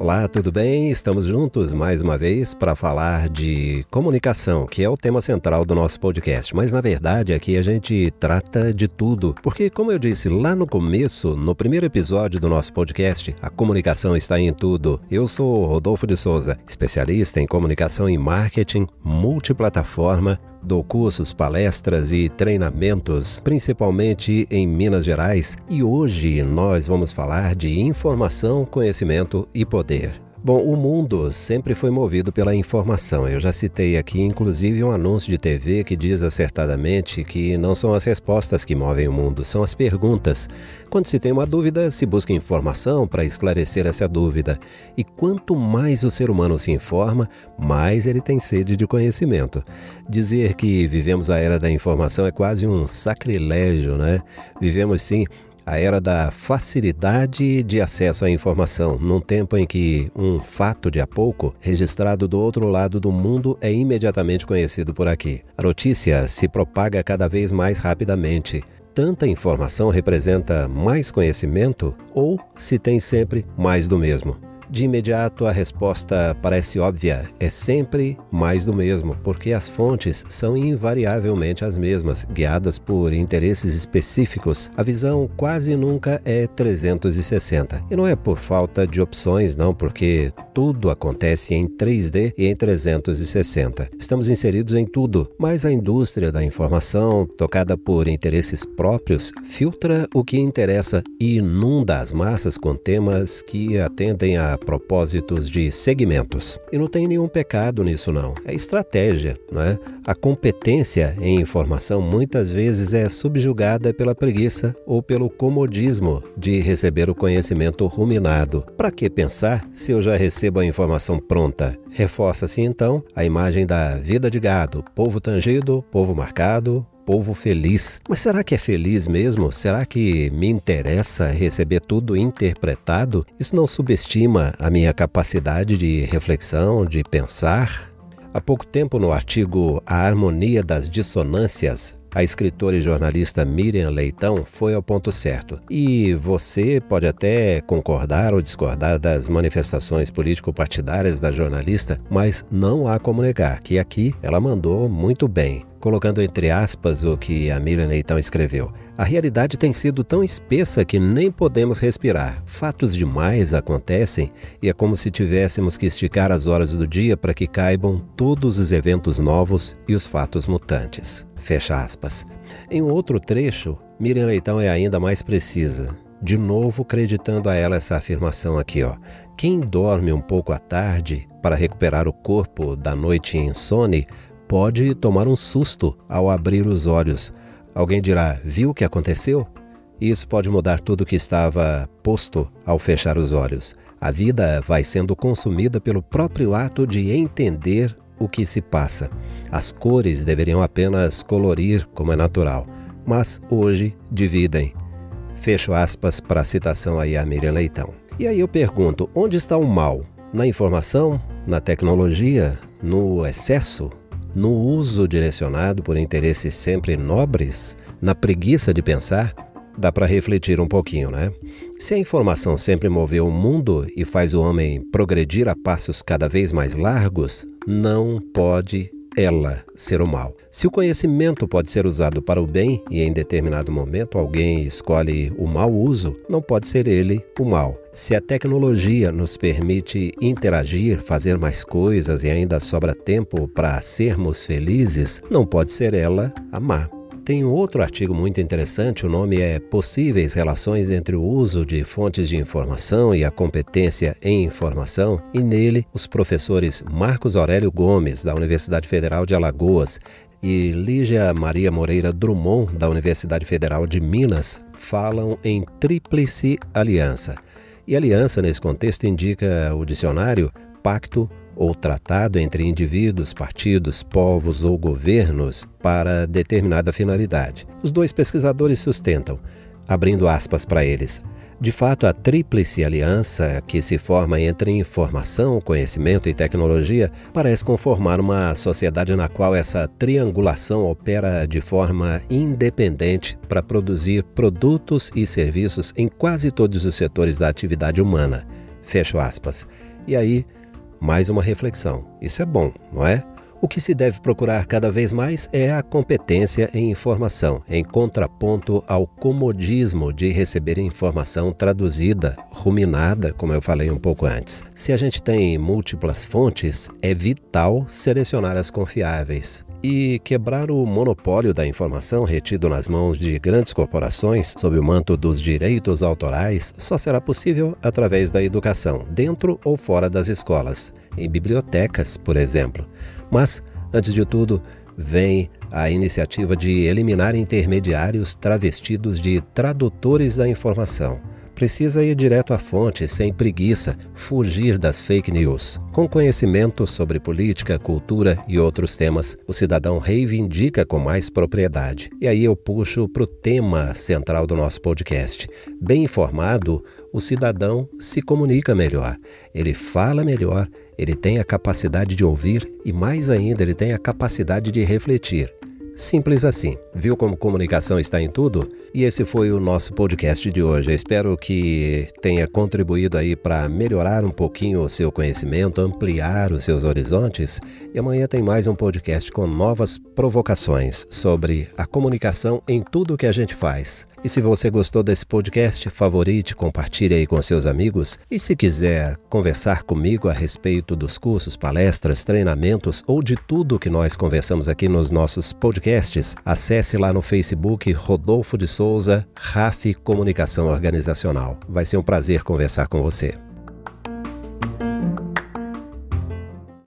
Olá, tudo bem? Estamos juntos mais uma vez para falar de comunicação, que é o tema central do nosso podcast. Mas na verdade aqui a gente trata de tudo, porque como eu disse lá no começo, no primeiro episódio do nosso podcast, a comunicação está em tudo. Eu sou Rodolfo de Souza, especialista em comunicação e marketing multiplataforma Dou cursos, palestras e treinamentos, principalmente em Minas Gerais, e hoje nós vamos falar de informação, conhecimento e poder. Bom, o mundo sempre foi movido pela informação. Eu já citei aqui, inclusive, um anúncio de TV que diz acertadamente que não são as respostas que movem o mundo, são as perguntas. Quando se tem uma dúvida, se busca informação para esclarecer essa dúvida. E quanto mais o ser humano se informa, mais ele tem sede de conhecimento. Dizer que vivemos a era da informação é quase um sacrilégio, né? Vivemos sim a era da facilidade de acesso à informação, num tempo em que um fato de há pouco, registrado do outro lado do mundo, é imediatamente conhecido por aqui. A notícia se propaga cada vez mais rapidamente. Tanta informação representa mais conhecimento ou se tem sempre mais do mesmo? De imediato, a resposta parece óbvia: é sempre mais do mesmo, porque as fontes são invariavelmente as mesmas, guiadas por interesses específicos. A visão quase nunca é 360. E não é por falta de opções, não, porque tudo acontece em 3D e em 360. Estamos inseridos em tudo, mas a indústria da informação, tocada por interesses próprios, filtra o que interessa e inunda as massas com temas que atendem a propósitos de segmentos. E não tem nenhum pecado nisso não. É estratégia, não é? A competência em informação muitas vezes é subjugada pela preguiça ou pelo comodismo de receber o conhecimento ruminado. Para que pensar se eu já recebo a informação pronta? Reforça-se então a imagem da vida de gado, povo tangido, povo marcado, povo feliz. Mas será que é feliz mesmo? Será que me interessa receber tudo interpretado? Isso não subestima a minha capacidade de reflexão, de pensar? Há pouco tempo, no artigo A Harmonia das Dissonâncias, a escritora e jornalista Miriam Leitão foi ao ponto certo. E você pode até concordar ou discordar das manifestações político-partidárias da jornalista, mas não há como negar que aqui ela mandou muito bem colocando entre aspas o que a Miriam Leitão escreveu. A realidade tem sido tão espessa que nem podemos respirar. Fatos demais acontecem e é como se tivéssemos que esticar as horas do dia para que caibam todos os eventos novos e os fatos mutantes. Fecha aspas. Em outro trecho, Miriam Leitão é ainda mais precisa. De novo, acreditando a ela essa afirmação aqui, ó. Quem dorme um pouco à tarde para recuperar o corpo da noite insone pode tomar um susto ao abrir os olhos. Alguém dirá: Viu o que aconteceu? Isso pode mudar tudo o que estava posto ao fechar os olhos. A vida vai sendo consumida pelo próprio ato de entender o que se passa. As cores deveriam apenas colorir, como é natural, mas hoje dividem. Fecho aspas para a citação aí a Miriam Leitão. E aí eu pergunto: onde está o mal? Na informação? Na tecnologia? No excesso? No uso direcionado por interesses sempre nobres, na preguiça de pensar, dá para refletir um pouquinho, né? Se a informação sempre moveu o mundo e faz o homem progredir a passos cada vez mais largos, não pode ela ser o mal. Se o conhecimento pode ser usado para o bem e em determinado momento alguém escolhe o mau uso, não pode ser ele o mal. Se a tecnologia nos permite interagir, fazer mais coisas e ainda sobra tempo para sermos felizes, não pode ser ela a má. Tem um outro artigo muito interessante, o nome é Possíveis Relações entre o Uso de Fontes de Informação e a Competência em Informação, e nele os professores Marcos Aurélio Gomes, da Universidade Federal de Alagoas, e Lígia Maria Moreira Drummond, da Universidade Federal de Minas, falam em tríplice aliança. E aliança, nesse contexto, indica o dicionário pacto ou tratado entre indivíduos, partidos, povos ou governos para determinada finalidade. Os dois pesquisadores sustentam, abrindo aspas para eles, De fato, a tríplice aliança que se forma entre informação, conhecimento e tecnologia parece conformar uma sociedade na qual essa triangulação opera de forma independente para produzir produtos e serviços em quase todos os setores da atividade humana. Fecho aspas. E aí, mais uma reflexão. Isso é bom, não é? O que se deve procurar cada vez mais é a competência em informação, em contraponto ao comodismo de receber informação traduzida, ruminada, como eu falei um pouco antes. Se a gente tem múltiplas fontes, é vital selecionar as confiáveis. E quebrar o monopólio da informação retido nas mãos de grandes corporações sob o manto dos direitos autorais só será possível através da educação, dentro ou fora das escolas, em bibliotecas, por exemplo. Mas, antes de tudo, vem a iniciativa de eliminar intermediários travestidos de tradutores da informação. Precisa ir direto à fonte, sem preguiça, fugir das fake news. Com conhecimento sobre política, cultura e outros temas, o cidadão reivindica com mais propriedade. E aí eu puxo para o tema central do nosso podcast. Bem informado, o cidadão se comunica melhor, ele fala melhor, ele tem a capacidade de ouvir e, mais ainda, ele tem a capacidade de refletir. Simples assim. Viu como comunicação está em tudo? E esse foi o nosso podcast de hoje. Espero que tenha contribuído aí para melhorar um pouquinho o seu conhecimento, ampliar os seus horizontes. E amanhã tem mais um podcast com novas provocações sobre a comunicação em tudo que a gente faz. E se você gostou desse podcast, favorite, compartilhe aí com seus amigos. E se quiser conversar comigo a respeito dos cursos, palestras, treinamentos ou de tudo que nós conversamos aqui nos nossos podcasts, acesse lá no Facebook Rodolfo de Souza, RAF Comunicação Organizacional. Vai ser um prazer conversar com você.